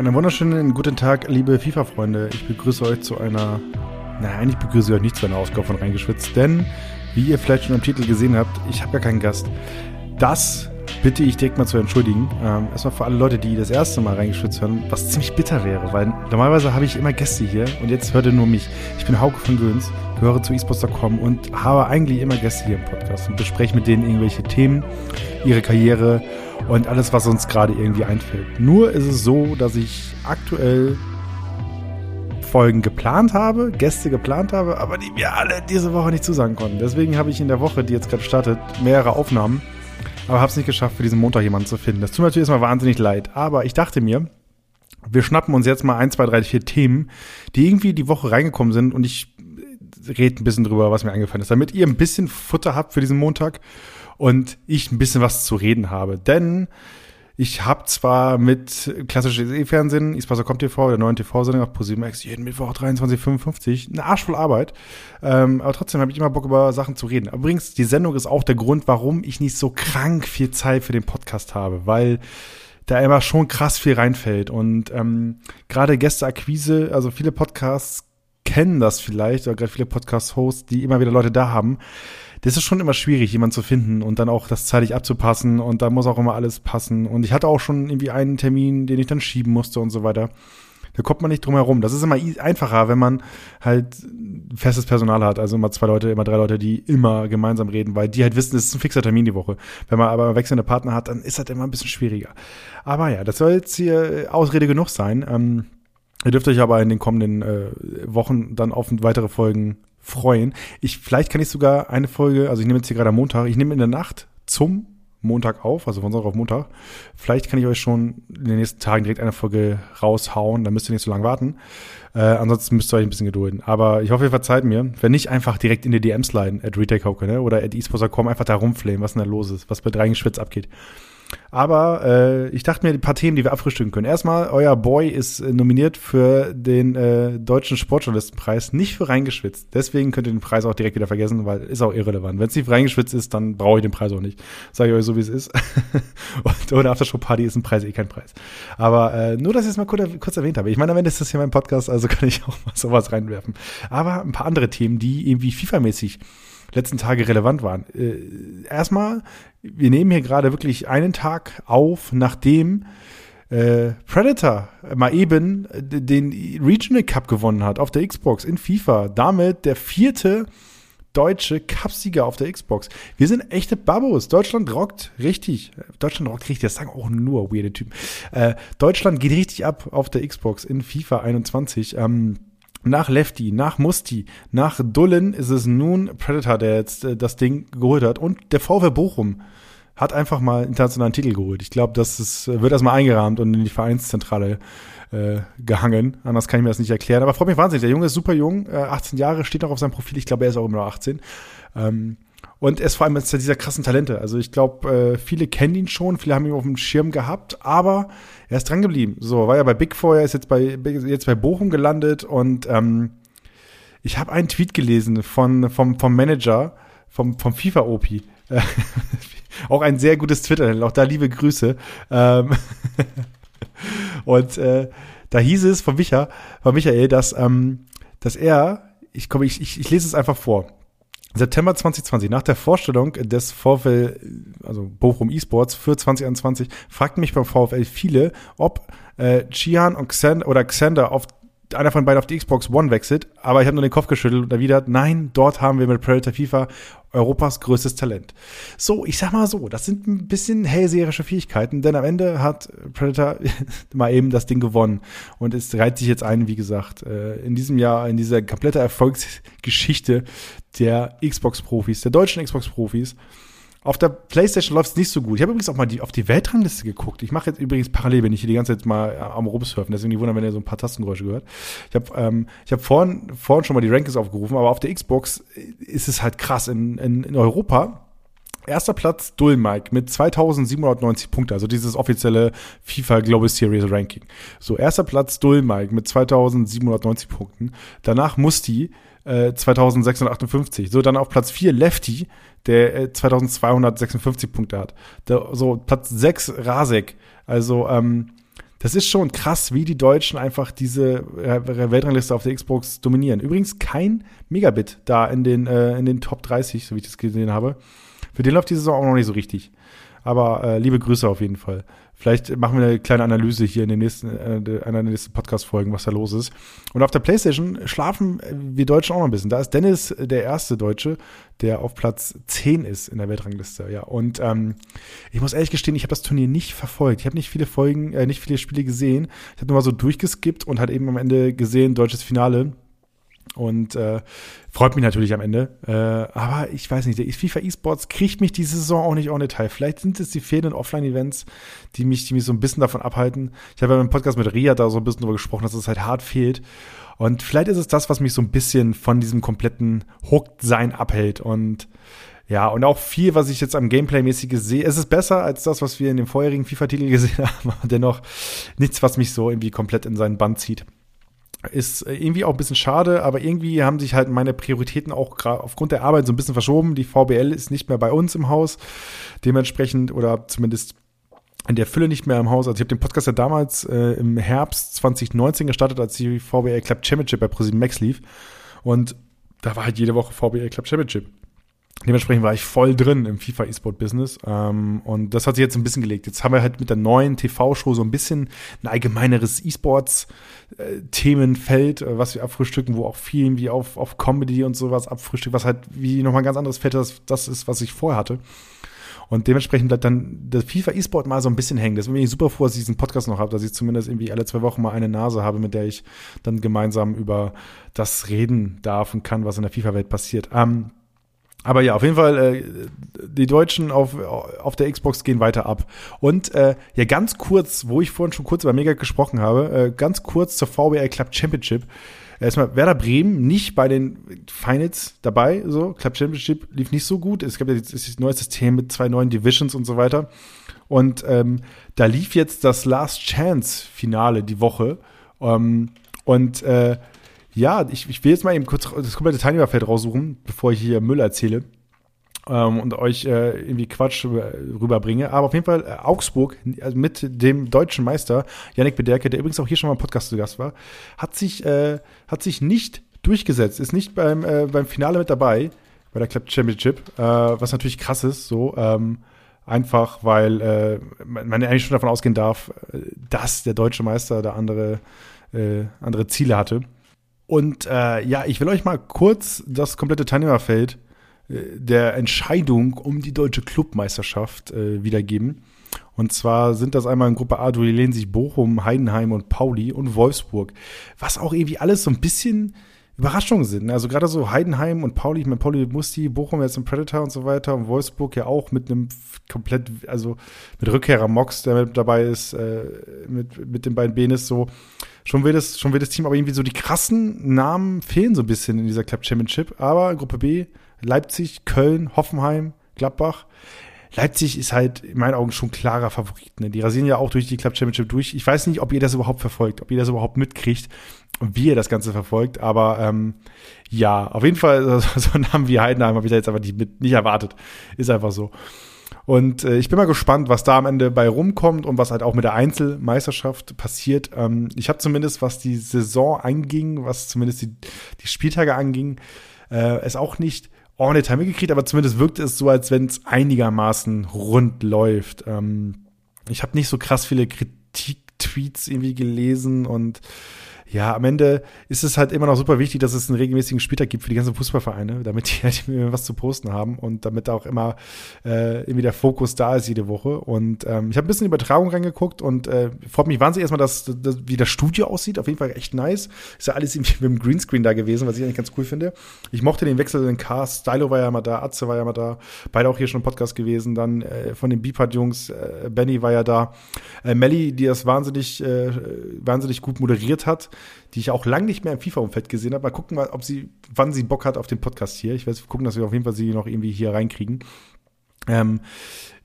Einen wunderschönen guten Tag, liebe FIFA-Freunde. Ich begrüße euch zu einer, naja, eigentlich begrüße ich euch nicht zu einer Ausgabe von Reingeschwitzt, denn, wie ihr vielleicht schon am Titel gesehen habt, ich habe gar keinen Gast. Das bitte ich direkt mal zu entschuldigen. Ähm, erstmal für alle Leute, die das erste Mal reingeschwitzt hören, was ziemlich bitter wäre, weil normalerweise habe ich immer Gäste hier und jetzt hört ihr nur mich. Ich bin Hauke von Göns, gehöre zu esports.com und habe eigentlich immer Gäste hier im Podcast und bespreche mit denen irgendwelche Themen, ihre Karriere und alles, was uns gerade irgendwie einfällt. Nur ist es so, dass ich aktuell Folgen geplant habe, Gäste geplant habe, aber die mir alle diese Woche nicht zusagen konnten. Deswegen habe ich in der Woche, die jetzt gerade startet, mehrere Aufnahmen, aber habe es nicht geschafft, für diesen Montag jemanden zu finden. Das tut mir natürlich erstmal wahnsinnig leid, aber ich dachte mir, wir schnappen uns jetzt mal ein, zwei, drei, vier Themen, die irgendwie die Woche reingekommen sind und ich rede ein bisschen drüber, was mir eingefallen ist, damit ihr ein bisschen Futter habt für diesen Montag und ich ein bisschen was zu reden habe. Denn ich habe zwar mit klassischem E-Fernsehen, Ispasso kommt TV, der neuen TV-Sendung auf ProSieben X, jeden Mittwoch 23.55, eine arschvoll Arbeit. Ähm, aber trotzdem habe ich immer Bock, über Sachen zu reden. Übrigens, die Sendung ist auch der Grund, warum ich nicht so krank viel Zeit für den Podcast habe, weil da immer schon krass viel reinfällt. Und ähm, gerade Gästeakquise, also viele Podcasts kennen das vielleicht, oder gerade viele Podcast-Hosts, die immer wieder Leute da haben das ist schon immer schwierig, jemanden zu finden und dann auch das zeitig abzupassen und da muss auch immer alles passen. Und ich hatte auch schon irgendwie einen Termin, den ich dann schieben musste und so weiter. Da kommt man nicht drum herum. Das ist immer einfacher, wenn man halt festes Personal hat. Also immer zwei Leute, immer drei Leute, die immer gemeinsam reden, weil die halt wissen, es ist ein fixer Termin die Woche. Wenn man aber wechselnde Partner hat, dann ist das immer ein bisschen schwieriger. Aber ja, das soll jetzt hier Ausrede genug sein. Ähm, ihr dürft euch aber in den kommenden äh, Wochen dann auf weitere Folgen freuen. Ich, vielleicht kann ich sogar eine Folge, also ich nehme jetzt hier gerade am Montag, ich nehme in der Nacht zum Montag auf, also von Sonntag auf Montag. Vielleicht kann ich euch schon in den nächsten Tagen direkt eine Folge raushauen, dann müsst ihr nicht so lange warten. Äh, ansonsten müsst ihr euch ein bisschen gedulden. Aber ich hoffe, ihr verzeiht mir, wenn nicht einfach direkt in die DMs leiden, at RetailHauke, ne? oder at esports.com einfach da rumflamen, was denn da los ist, was bei Dreingeschwitz abgeht. Aber äh, ich dachte mir, ein paar Themen, die wir abfrühstücken können. Erstmal, euer Boy ist äh, nominiert für den äh, Deutschen Sportjournalistenpreis, nicht für reingeschwitzt. Deswegen könnt ihr den Preis auch direkt wieder vergessen, weil ist auch irrelevant. Wenn es nicht für reingeschwitzt ist, dann brauche ich den Preis auch nicht. Sage ich euch so, wie es ist. Und ohne Aftershow-Party ist ein Preis eh kein Preis. Aber äh, nur, dass ich es mal kurz, kurz erwähnt habe. Ich meine, am Ende ist das hier mein Podcast, also kann ich auch mal sowas reinwerfen. Aber ein paar andere Themen, die irgendwie FIFA-mäßig letzten Tage relevant waren. Äh, erstmal, wir nehmen hier gerade wirklich einen Tag auf, nachdem äh, Predator mal eben den Regional Cup gewonnen hat auf der Xbox in FIFA. Damit der vierte deutsche Cupsieger auf der Xbox. Wir sind echte Babos. Deutschland rockt richtig. Deutschland rockt richtig. Das sagen auch nur weirde Typen. Äh, Deutschland geht richtig ab auf der Xbox in FIFA 21. Ähm, nach Lefty, nach Musti, nach Dullen ist es nun Predator, der jetzt äh, das Ding geholt hat. Und der VW Bochum hat einfach mal internationalen Titel geholt. Ich glaube, das ist, wird erstmal eingerahmt und in die Vereinszentrale äh, gehangen. Anders kann ich mir das nicht erklären. Aber freut mich wahnsinnig. Der Junge ist super jung, äh, 18 Jahre, steht noch auf seinem Profil. Ich glaube, er ist auch immer noch 18. Ähm, und er ist vor allem jetzt dieser krassen Talente. Also ich glaube, äh, viele kennen ihn schon, viele haben ihn auf dem Schirm gehabt, aber er ist dran geblieben. So, war ja bei Big Four, ist jetzt bei, jetzt bei Bochum gelandet und ähm, ich habe einen Tweet gelesen von, vom, vom Manager, vom, vom FIFA-OP. auch ein sehr gutes Twitter, auch da liebe Grüße. Ähm und äh, da hieß es von, Micha, von Michael, dass, ähm, dass er, ich komme, ich, ich, ich lese es einfach vor. September 2020, nach der Vorstellung des VfL, also Bochum eSports für 2021, fragten mich beim VfL viele, ob äh, Chian und Xander, oder Xander auf einer von beiden auf die Xbox One wechselt, aber ich habe nur den Kopf geschüttelt und erwidert, nein, dort haben wir mit Predator FIFA Europas größtes Talent. So, ich sag mal so, das sind ein bisschen hellseherische Fähigkeiten, denn am Ende hat Predator mal eben das Ding gewonnen und es reiht sich jetzt ein, wie gesagt, äh, in diesem Jahr, in dieser komplette Erfolgsgeschichte der Xbox-Profis, der deutschen Xbox-Profis. Auf der PlayStation läuft es nicht so gut. Ich habe übrigens auch mal die, auf die Weltrangliste geguckt. Ich mache jetzt übrigens parallel, bin ich hier die ganze Zeit mal am Rumsurfen. Deswegen nicht wundern, wenn ihr so ein paar Tastengeräusche gehört. Ich habe ähm, hab vorhin, vorhin schon mal die Rankings aufgerufen, aber auf der Xbox ist es halt krass. In, in, in Europa Erster Platz Dullmike mit 2790 Punkte, also dieses offizielle FIFA Global Series Ranking. So, erster Platz Dullmike mit 2790 Punkten. Danach Musti äh, 2658. So, dann auf Platz 4 Lefty, der äh, 2256 Punkte hat. Da, so, Platz 6 Rasek, also ähm, das ist schon krass, wie die Deutschen einfach diese äh, Weltrangliste auf der Xbox dominieren. Übrigens kein Megabit da in den, äh, in den Top 30, so wie ich das gesehen habe. Für den läuft die Saison auch noch nicht so richtig. Aber äh, liebe Grüße auf jeden Fall. Vielleicht machen wir eine kleine Analyse hier in den nächsten, äh, einer der nächsten Podcast-Folgen, was da los ist. Und auf der Playstation schlafen wir Deutschen auch noch ein bisschen. Da ist Dennis der erste Deutsche, der auf Platz 10 ist in der Weltrangliste. Ja, und ähm, ich muss ehrlich gestehen, ich habe das Turnier nicht verfolgt. Ich habe nicht viele Folgen, äh, nicht viele Spiele gesehen. Ich habe nur mal so durchgeskippt und halt eben am Ende gesehen, deutsches Finale. Und äh, freut mich natürlich am Ende. Äh, aber ich weiß nicht, der FIFA eSports kriegt mich diese Saison auch nicht en Detail. Vielleicht sind es die fehlenden Offline-Events, die mich, die mich so ein bisschen davon abhalten. Ich habe ja im Podcast mit Ria da so ein bisschen drüber gesprochen, dass es halt hart fehlt. Und vielleicht ist es das, was mich so ein bisschen von diesem kompletten Hooked-Sein abhält. Und ja, und auch viel, was ich jetzt am Gameplay-mäßige sehe. Es ist besser als das, was wir in dem vorherigen FIFA-Titel gesehen haben, dennoch nichts, was mich so irgendwie komplett in seinen Band zieht. Ist irgendwie auch ein bisschen schade, aber irgendwie haben sich halt meine Prioritäten auch aufgrund der Arbeit so ein bisschen verschoben. Die VBL ist nicht mehr bei uns im Haus. Dementsprechend, oder zumindest in der Fülle nicht mehr im Haus. Also ich habe den Podcast ja damals äh, im Herbst 2019 gestartet, als die VBL Club Championship bei ProSieben Max lief. Und da war halt jede Woche VBL Club Championship. Dementsprechend war ich voll drin im FIFA E-Sport Business ähm, und das hat sich jetzt ein bisschen gelegt. Jetzt haben wir halt mit der neuen TV-Show so ein bisschen ein allgemeineres E-Sports äh, äh, was wir abfrühstücken, wo auch viel wie auf, auf Comedy und sowas abfrühstückt, was halt wie nochmal ein ganz anderes Feld das, das ist, was ich vorher hatte. Und dementsprechend bleibt dann der FIFA E-Sport mal so ein bisschen hängen. Deswegen bin ich super froh, dass ich diesen Podcast noch habe, dass ich zumindest irgendwie alle zwei Wochen mal eine Nase habe, mit der ich dann gemeinsam über das reden darf und kann, was in der FIFA-Welt passiert. Ähm, aber ja, auf jeden Fall, äh, die Deutschen auf, auf der Xbox gehen weiter ab. Und äh, ja, ganz kurz, wo ich vorhin schon kurz über Mega gesprochen habe, äh, ganz kurz zur VBL Club Championship. Erstmal Werder Bremen nicht bei den Finals dabei, so. Club Championship lief nicht so gut. Es gab ja das, das neue System mit zwei neuen Divisions und so weiter. Und ähm, da lief jetzt das Last Chance Finale die Woche. Ähm, und äh, ja, ich, ich will jetzt mal eben kurz das komplette Teilnehmerfeld raussuchen, bevor ich hier Müll erzähle ähm, und euch äh, irgendwie Quatsch rüberbringe. Aber auf jeden Fall äh, Augsburg also mit dem deutschen Meister Yannick Bederke, der übrigens auch hier schon mal im Podcast zu Gast war, hat sich, äh, hat sich nicht durchgesetzt, ist nicht beim, äh, beim Finale mit dabei, bei der Club Championship, äh, was natürlich krass ist, so. Ähm, einfach weil äh, man eigentlich schon davon ausgehen darf, äh, dass der deutsche Meister da andere, äh, andere Ziele hatte. Und äh, ja, ich will euch mal kurz das komplette Teilnehmerfeld äh, der Entscheidung um die deutsche Clubmeisterschaft äh, wiedergeben. Und zwar sind das einmal in Gruppe A duellieren sich Bochum, Heidenheim und Pauli und Wolfsburg. Was auch irgendwie alles so ein bisschen Überraschungen sind. Ne? Also gerade so Heidenheim und Pauli, ich meine, Pauli Musti, Bochum jetzt ein Predator und so weiter und Wolfsburg ja auch mit einem komplett, also mit Rückkehrer Mox, der mit dabei ist, äh, mit, mit den beiden Benes so. Schon will, das, schon will das Team, aber irgendwie so die krassen Namen fehlen so ein bisschen in dieser Club Championship. Aber Gruppe B, Leipzig, Köln, Hoffenheim, Gladbach. Leipzig ist halt in meinen Augen schon klarer Favorit. Ne? Die rasieren ja auch durch die Club Championship durch. Ich weiß nicht, ob ihr das überhaupt verfolgt, ob ihr das überhaupt mitkriegt und wie ihr das Ganze verfolgt. Aber ähm, ja, auf jeden Fall so einen Namen wie Heidenheim habe ich da jetzt aber nicht, nicht erwartet. Ist einfach so. Und äh, ich bin mal gespannt, was da am Ende bei rumkommt und was halt auch mit der Einzelmeisterschaft passiert. Ähm, ich habe zumindest, was die Saison anging, was zumindest die, die Spieltage anging, äh, es auch nicht ordentlich Time gekriegt, aber zumindest wirkt es so, als wenn es einigermaßen rund läuft. Ähm, ich habe nicht so krass viele Kritik-Tweets irgendwie gelesen und ja, am Ende ist es halt immer noch super wichtig, dass es einen regelmäßigen Spieltag gibt für die ganzen Fußballvereine, damit die halt was zu posten haben und damit auch immer äh, irgendwie der Fokus da ist jede Woche. Und ähm, ich habe ein bisschen Übertragung reingeguckt und äh, freut mich wahnsinnig erstmal, dass, dass, wie das Studio aussieht. Auf jeden Fall echt nice. Ist ja alles irgendwie mit dem Greenscreen da gewesen, was ich eigentlich ganz cool finde. Ich mochte den Wechsel in den Cast. Stylo war ja mal da, Atze war ja mal da. Beide auch hier schon im Podcast gewesen. Dann äh, von den Beepart-Jungs, äh, Benny war ja da. Äh, Melly, die das wahnsinnig, äh, wahnsinnig gut moderiert hat die ich auch lange nicht mehr im FIFA-Umfeld gesehen habe. Mal gucken, ob sie, wann sie Bock hat auf den Podcast hier. Ich werde gucken, dass wir auf jeden Fall sie noch irgendwie hier reinkriegen. Ähm,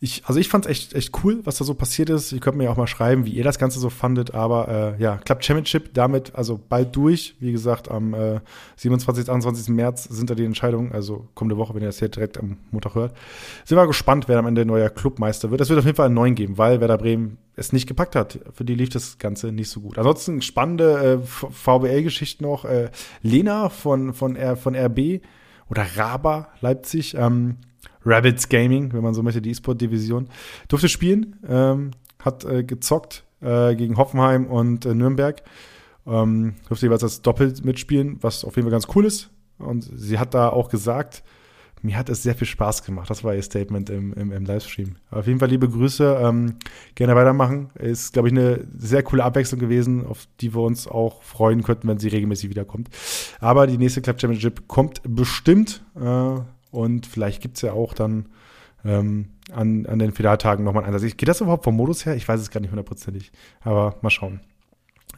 ich, also ich fand es echt, echt cool, was da so passiert ist. Ihr könnt mir auch mal schreiben, wie ihr das Ganze so fandet. Aber äh, ja, Club Championship damit also bald durch. Wie gesagt, am äh, 27. 28. März sind da die Entscheidungen. Also kommende Woche, wenn ihr das hier direkt am Montag hört. Sind wir gespannt, wer am Ende neuer Clubmeister wird. Es wird auf jeden Fall einen neuen geben, weil Werder Bremen es nicht gepackt hat. Für die lief das Ganze nicht so gut. Ansonsten spannende äh, VBL-Geschichten noch. Äh, Lena von, von, R, von RB oder Raba Leipzig. Ähm, Rabbits Gaming, wenn man so möchte, die E-Sport-Division. Durfte spielen, ähm, hat äh, gezockt äh, gegen Hoffenheim und äh, Nürnberg. Ähm, durfte jeweils das Doppelt mitspielen, was auf jeden Fall ganz cool ist. Und sie hat da auch gesagt, mir hat es sehr viel Spaß gemacht. Das war ihr Statement im, im, im Livestream. Auf jeden Fall liebe Grüße. Ähm, gerne weitermachen. Ist, glaube ich, eine sehr coole Abwechslung gewesen, auf die wir uns auch freuen könnten, wenn sie regelmäßig wiederkommt. Aber die nächste Club Championship kommt bestimmt. Äh, und vielleicht gibt es ja auch dann ähm, an, an den Federtagen nochmal einen Einsatz. Geht das überhaupt vom Modus her? Ich weiß es gar nicht hundertprozentig. Aber mal schauen.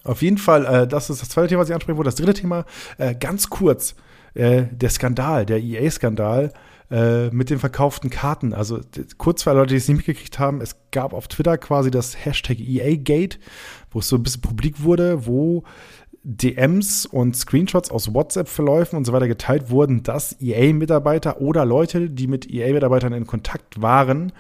Auf jeden Fall, äh, das ist das zweite Thema, was ich ansprechen wollte. Das dritte Thema, äh, ganz kurz, äh, der Skandal, der EA-Skandal äh, mit den verkauften Karten. Also kurz für Leute, die es nicht mitgekriegt haben, es gab auf Twitter quasi das Hashtag EA-Gate, wo es so ein bisschen publik wurde, wo DMs und Screenshots aus WhatsApp-Verläufen und so weiter geteilt wurden, dass EA-Mitarbeiter oder Leute, die mit EA-Mitarbeitern in Kontakt waren,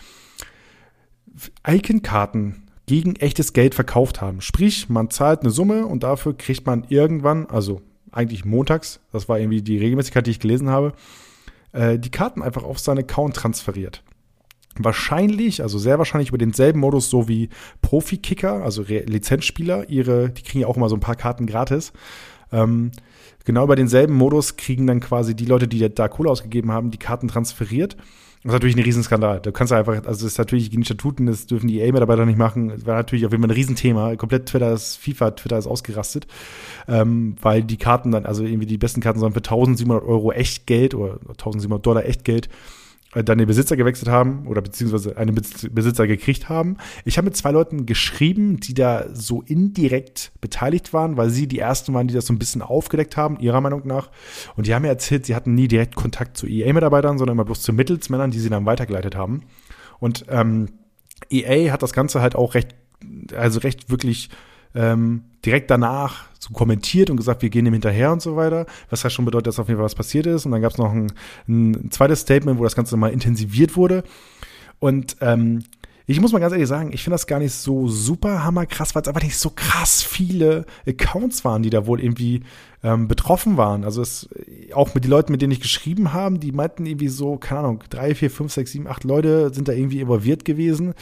Icon-Karten gegen echtes Geld verkauft haben. Sprich, man zahlt eine Summe und dafür kriegt man irgendwann, also eigentlich montags, das war irgendwie die Regelmäßigkeit, die ich gelesen habe, äh, die Karten einfach auf seinen Account transferiert wahrscheinlich, also sehr wahrscheinlich über denselben Modus so wie Profi-Kicker, also Re Lizenzspieler, ihre, die kriegen ja auch immer so ein paar Karten gratis. Ähm, genau über denselben Modus kriegen dann quasi die Leute, die da Kohle ausgegeben haben, die Karten transferiert. Das ist natürlich ein Riesenskandal. Du kannst einfach, also das ist natürlich gegen Statuten, das dürfen die EA-Mitarbeiter nicht machen. Das war natürlich auf jeden Fall ein Riesenthema. Komplett Twitter ist, FIFA, Twitter ist ausgerastet. Ähm, weil die Karten dann, also irgendwie die besten Karten sollen für 1700 Euro Echtgeld oder 1700 Dollar Echtgeld dann den Besitzer gewechselt haben oder beziehungsweise einen Besitzer gekriegt haben. Ich habe mit zwei Leuten geschrieben, die da so indirekt beteiligt waren, weil sie die ersten waren, die das so ein bisschen aufgedeckt haben, ihrer Meinung nach. Und die haben mir erzählt, sie hatten nie direkt Kontakt zu EA-Mitarbeitern, sondern immer bloß zu Mittelsmännern, die sie dann weitergeleitet haben. Und ähm, EA hat das Ganze halt auch recht, also recht wirklich ähm, direkt danach so kommentiert und gesagt, wir gehen dem hinterher und so weiter, was ja schon bedeutet, dass auf jeden Fall was passiert ist. Und dann gab es noch ein, ein, zweites Statement, wo das Ganze mal intensiviert wurde. Und ähm, ich muss mal ganz ehrlich sagen, ich finde das gar nicht so super hammerkrass, weil es einfach nicht so krass viele Accounts waren, die da wohl irgendwie ähm, betroffen waren. Also es, auch mit den Leuten, mit denen ich geschrieben habe, die meinten irgendwie so, keine Ahnung, drei, vier, fünf, sechs, sieben, acht Leute sind da irgendwie involviert gewesen.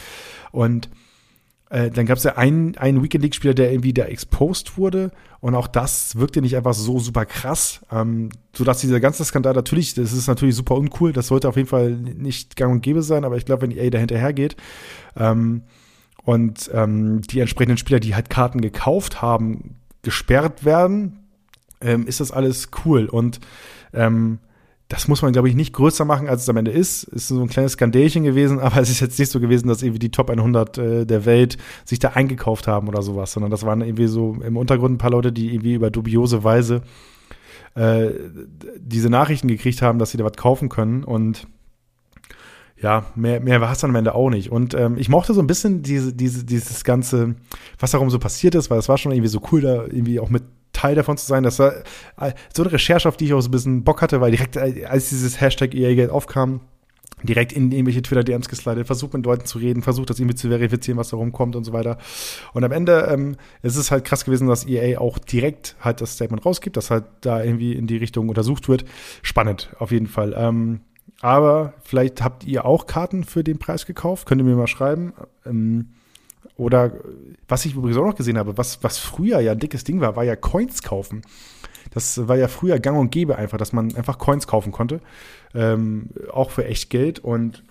Und äh, dann gab es ja einen, einen Weekend League-Spieler, der irgendwie da exposed wurde. Und auch das wirkte nicht einfach so super krass. Ähm, sodass dieser ganze Skandal natürlich, das ist natürlich super uncool. Das sollte auf jeden Fall nicht gang und gäbe sein. Aber ich glaube, wenn EA da hinterher geht ähm, und ähm, die entsprechenden Spieler, die halt Karten gekauft haben, gesperrt werden, ähm, ist das alles cool. Und ähm, das muss man, glaube ich, nicht größer machen, als es am Ende ist. Ist so ein kleines Skandälchen gewesen, aber es ist jetzt nicht so gewesen, dass irgendwie die Top 100 äh, der Welt sich da eingekauft haben oder sowas, sondern das waren irgendwie so im Untergrund ein paar Leute, die irgendwie über dubiose Weise äh, diese Nachrichten gekriegt haben, dass sie da was kaufen können und ja, mehr, mehr war es dann am Ende auch nicht. Und ähm, ich mochte so ein bisschen diese, diese, dieses ganze, was darum so passiert ist, weil es war schon irgendwie so cool, da irgendwie auch mit Teil davon zu sein. Das war äh, so eine Recherche, auf die ich auch so ein bisschen Bock hatte, weil direkt, äh, als dieses Hashtag EA-Geld aufkam, direkt in irgendwelche Twitter-DMs geslidet, versucht mit Leuten zu reden, versucht das irgendwie zu verifizieren, was da rumkommt und so weiter. Und am Ende ähm, es ist halt krass gewesen, dass EA auch direkt halt das Statement rausgibt, dass halt da irgendwie in die Richtung untersucht wird. Spannend, auf jeden Fall. Ähm, aber vielleicht habt ihr auch Karten für den Preis gekauft, könnt ihr mir mal schreiben. Ähm, oder was ich übrigens auch noch gesehen habe, was, was früher ja ein dickes Ding war, war ja Coins kaufen. Das war ja früher gang und gäbe einfach, dass man einfach Coins kaufen konnte. Ähm, auch für echt Geld. Und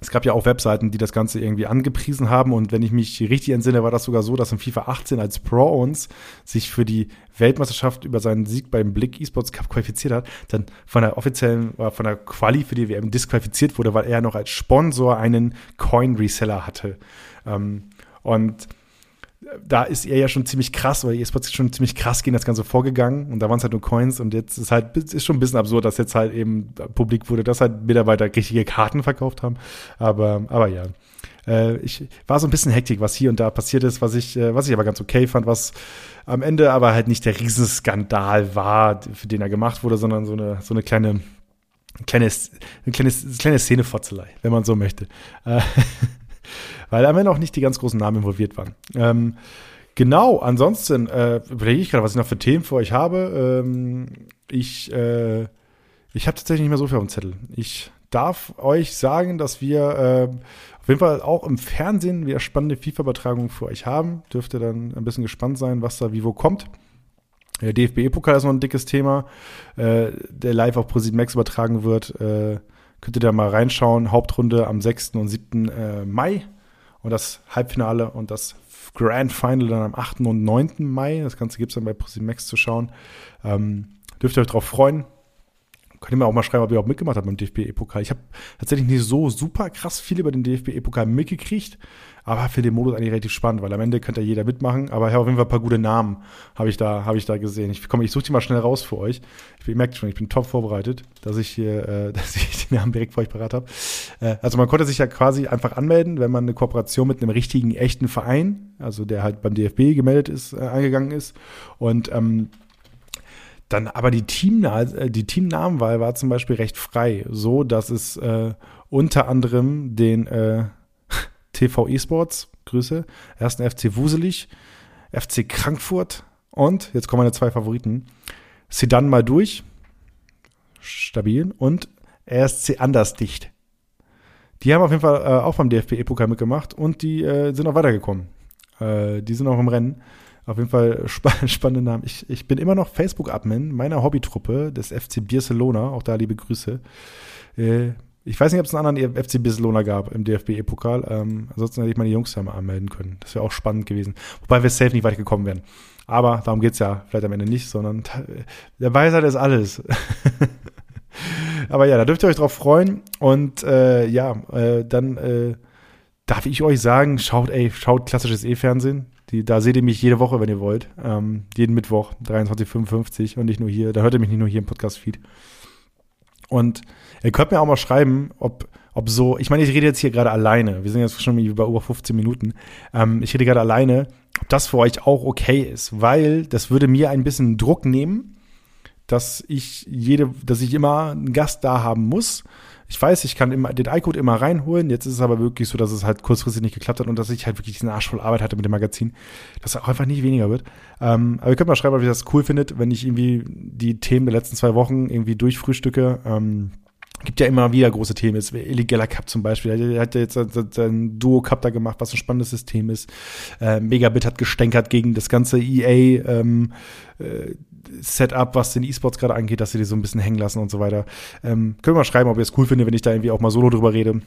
es gab ja auch Webseiten, die das Ganze irgendwie angepriesen haben. Und wenn ich mich richtig entsinne, war das sogar so, dass in FIFA 18 als Pro uns sich für die Weltmeisterschaft über seinen Sieg beim Blick Esports Cup qualifiziert hat, dann von der offiziellen, von der Quali für die WM disqualifiziert wurde, weil er noch als Sponsor einen Coin-Reseller hatte. Ähm, und da ist er ja schon ziemlich krass, weil E-Sports schon ziemlich krass gegen das Ganze vorgegangen und da waren es halt nur Coins und jetzt ist halt, ist schon ein bisschen absurd, dass jetzt halt eben publik wurde, dass halt Mitarbeiter richtige Karten verkauft haben. Aber, aber ja. Äh, ich war so ein bisschen Hektik, was hier und da passiert ist, was ich, äh, was ich aber ganz okay fand, was am Ende aber halt nicht der Riesenskandal war, für den er gemacht wurde, sondern so eine, so eine kleine, kleine, eine kleine, kleine Szenefotzelei, wenn man so möchte. Äh, weil am Ende auch nicht die ganz großen Namen involviert waren. Ähm, genau, ansonsten äh, überlege ich gerade, was ich noch für Themen für euch habe. Ähm, ich äh, ich habe tatsächlich nicht mehr so viel auf dem Zettel. Ich darf euch sagen, dass wir äh, auf jeden Fall auch im Fernsehen wieder spannende FIFA-Übertragungen für euch haben. Dürfte dann ein bisschen gespannt sein, was da wie wo kommt. Der DFB-Pokal ist noch ein dickes Thema, äh, der live auf ProSieben Max übertragen wird. Äh, könnt ihr da mal reinschauen. Hauptrunde am 6. und 7. Äh, Mai und das Halbfinale und das Grand Final dann am 8. und 9. Mai. Das Ganze gibt es dann bei ProSieben Max zu schauen. Ähm, dürft ihr euch darauf freuen. Könnt ihr mir auch mal schreiben, ob ihr auch mitgemacht habt beim DFB-E-Pokal. Ich habe tatsächlich nicht so super krass viel über den DFB-E-Pokal mitgekriegt, aber für den Modus eigentlich relativ spannend, weil am Ende könnte ja jeder mitmachen. Aber ich habe auf jeden Fall ein paar gute Namen, habe ich da, habe ich da gesehen. Ich komm, ich suche die mal schnell raus für euch. Ich, ihr merkt schon, ich bin top vorbereitet, dass ich hier, äh, dass ich die Namen direkt für euch parat habe. Äh, also man konnte sich ja quasi einfach anmelden, wenn man eine Kooperation mit einem richtigen, echten Verein, also der halt beim DFB gemeldet ist, äh, eingegangen ist. Und ähm, dann aber die, Teamna die Teamnamenwahl war zum Beispiel recht frei, so dass es äh, unter anderem den äh, TV eSports, Grüße, ersten FC Wuselig, FC Frankfurt und, jetzt kommen meine zwei Favoriten, Sedan mal durch, stabil, und RSC Andersdicht. Die haben auf jeden Fall äh, auch beim DFB-Pokal mitgemacht und die äh, sind auch weitergekommen. Äh, die sind auch im Rennen. Auf jeden Fall sp spannende Namen. Ich, ich bin immer noch Facebook-Admin meiner Hobbytruppe des FC Barcelona. Auch da liebe Grüße. Äh, ich weiß nicht, ob es einen anderen FC Barcelona gab im DFB-Pokal. Ähm, ansonsten hätte ich meine Jungs ja mal anmelden können. Das wäre auch spannend gewesen. Wobei wir safe nicht weit gekommen wären. Aber darum geht's ja vielleicht am Ende nicht, sondern der Weisheit ist alles. Aber ja, da dürft ihr euch drauf freuen. Und äh, ja, äh, dann äh, darf ich euch sagen, schaut, ey, schaut klassisches E-Fernsehen. Die, da seht ihr mich jede Woche, wenn ihr wollt. Ähm, jeden Mittwoch, 23.55 und nicht nur hier. Da hört ihr mich nicht nur hier im Podcast-Feed. Und ihr könnt mir auch mal schreiben, ob, ob so, ich meine, ich rede jetzt hier gerade alleine. Wir sind jetzt schon über über 15 Minuten. Ähm, ich rede gerade alleine, ob das für euch auch okay ist, weil das würde mir ein bisschen Druck nehmen, dass ich jede, dass ich immer einen Gast da haben muss ich weiß, ich kann immer den iCode immer reinholen. Jetzt ist es aber wirklich so, dass es halt kurzfristig nicht geklappt hat und dass ich halt wirklich diesen Arsch voll Arbeit hatte mit dem Magazin, dass es auch einfach nicht weniger wird. Ähm, aber ihr könnt mal schreiben, ob ihr das cool findet, wenn ich irgendwie die Themen der letzten zwei Wochen irgendwie durchfrühstücke. Ähm, gibt ja immer wieder große Themen. Jetzt illegaler Cup zum Beispiel. Er hat ja jetzt sein Duo Cup da gemacht, was ein spannendes System ist. Äh, Megabit hat gestänkert gegen das ganze EA ähm, äh, Setup, was den E-Sports gerade angeht, dass sie die so ein bisschen hängen lassen und so weiter. Ähm, können wir mal schreiben, ob ihr es cool findet, wenn ich da irgendwie auch mal solo drüber rede.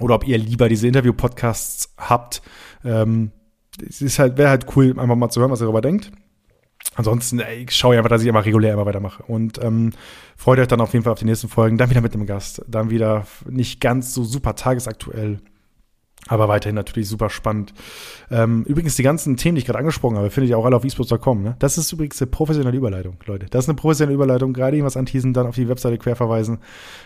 Oder ob ihr lieber diese Interview-Podcasts habt. Ähm, es ist halt, wäre halt cool, einfach mal zu hören, was ihr darüber denkt. Ansonsten ey, schaue ich einfach, dass ich immer regulär immer weitermache. Und ähm, freut euch dann auf jeden Fall auf die nächsten Folgen. Dann wieder mit einem Gast. Dann wieder nicht ganz so super tagesaktuell. Aber weiterhin natürlich super spannend. Ähm, übrigens, die ganzen Themen, die ich gerade angesprochen habe, finde ich auch alle auf esports.com. Ne? Das ist übrigens eine professionelle Überleitung, Leute. Das ist eine professionelle Überleitung. Gerade irgendwas anteasen, dann auf die Webseite quer verweisen.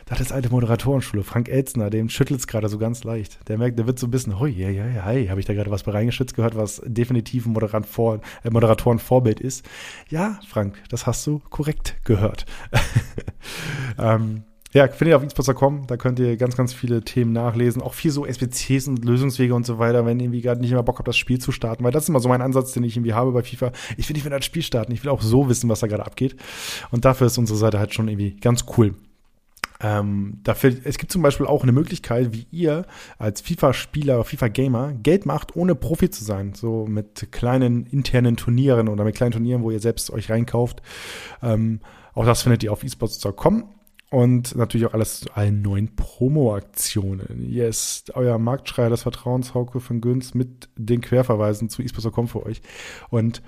Das ist alte Moderatorenschule. Frank Elzner, dem schüttelt es gerade so ganz leicht. Der merkt, der wird so ein bisschen, hoi, ja, ja, ja, hi, habe ich da gerade was bei reingeschützt gehört, was definitiv ein Moderat vor, äh, Moderatorenvorbild ist. Ja, Frank, das hast du korrekt gehört. ähm, ja, findet ihr auf esports.com, da könnt ihr ganz, ganz viele Themen nachlesen. Auch viel so SBCs und Lösungswege und so weiter, wenn ihr irgendwie gerade nicht immer Bock habt, das Spiel zu starten. Weil das ist immer so mein Ansatz, den ich irgendwie habe bei FIFA. Ich will nicht mehr das Spiel starten, ich will auch so wissen, was da gerade abgeht. Und dafür ist unsere Seite halt schon irgendwie ganz cool. Ähm, dafür, es gibt zum Beispiel auch eine Möglichkeit, wie ihr als FIFA-Spieler, FIFA-Gamer Geld macht, ohne Profi zu sein. So mit kleinen internen Turnieren oder mit kleinen Turnieren, wo ihr selbst euch reinkauft. Ähm, auch das findet ihr auf esports.com. Und natürlich auch alles zu allen neuen Promo-Aktionen. Yes, euer Marktschreier des Vertrauens, Hauke von Günz, mit den Querverweisen zu esports.com für euch. Und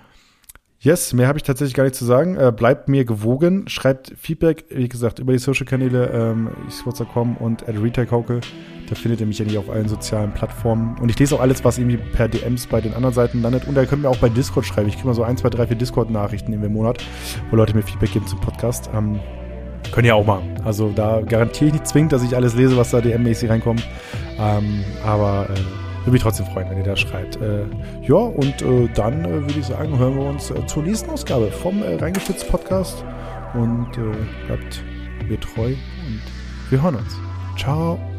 Yes, mehr habe ich tatsächlich gar nicht zu sagen. Äh, bleibt mir gewogen, schreibt Feedback, wie gesagt, über die Social-Kanäle ähm, xbox.com und at retailkauke. Da findet ihr mich nicht auf allen sozialen Plattformen. Und ich lese auch alles, was irgendwie per DMs bei den anderen Seiten landet. Und da könnt ihr auch bei Discord schreiben. Ich kriege mal so ein, zwei, drei, vier Discord-Nachrichten im Monat, wo Leute mir Feedback geben zum Podcast. Ähm, könnt ihr auch machen. Also da garantiere ich nicht zwingend, dass ich alles lese, was da DM-mäßig reinkommt. Ähm, aber äh, würde mich trotzdem freuen, wenn ihr da schreibt. Äh, ja, und äh, dann äh, würde ich sagen, hören wir uns äh, zur nächsten Ausgabe vom äh, Reingestützt Podcast. Und äh, bleibt mir treu und wir hören uns. Ciao.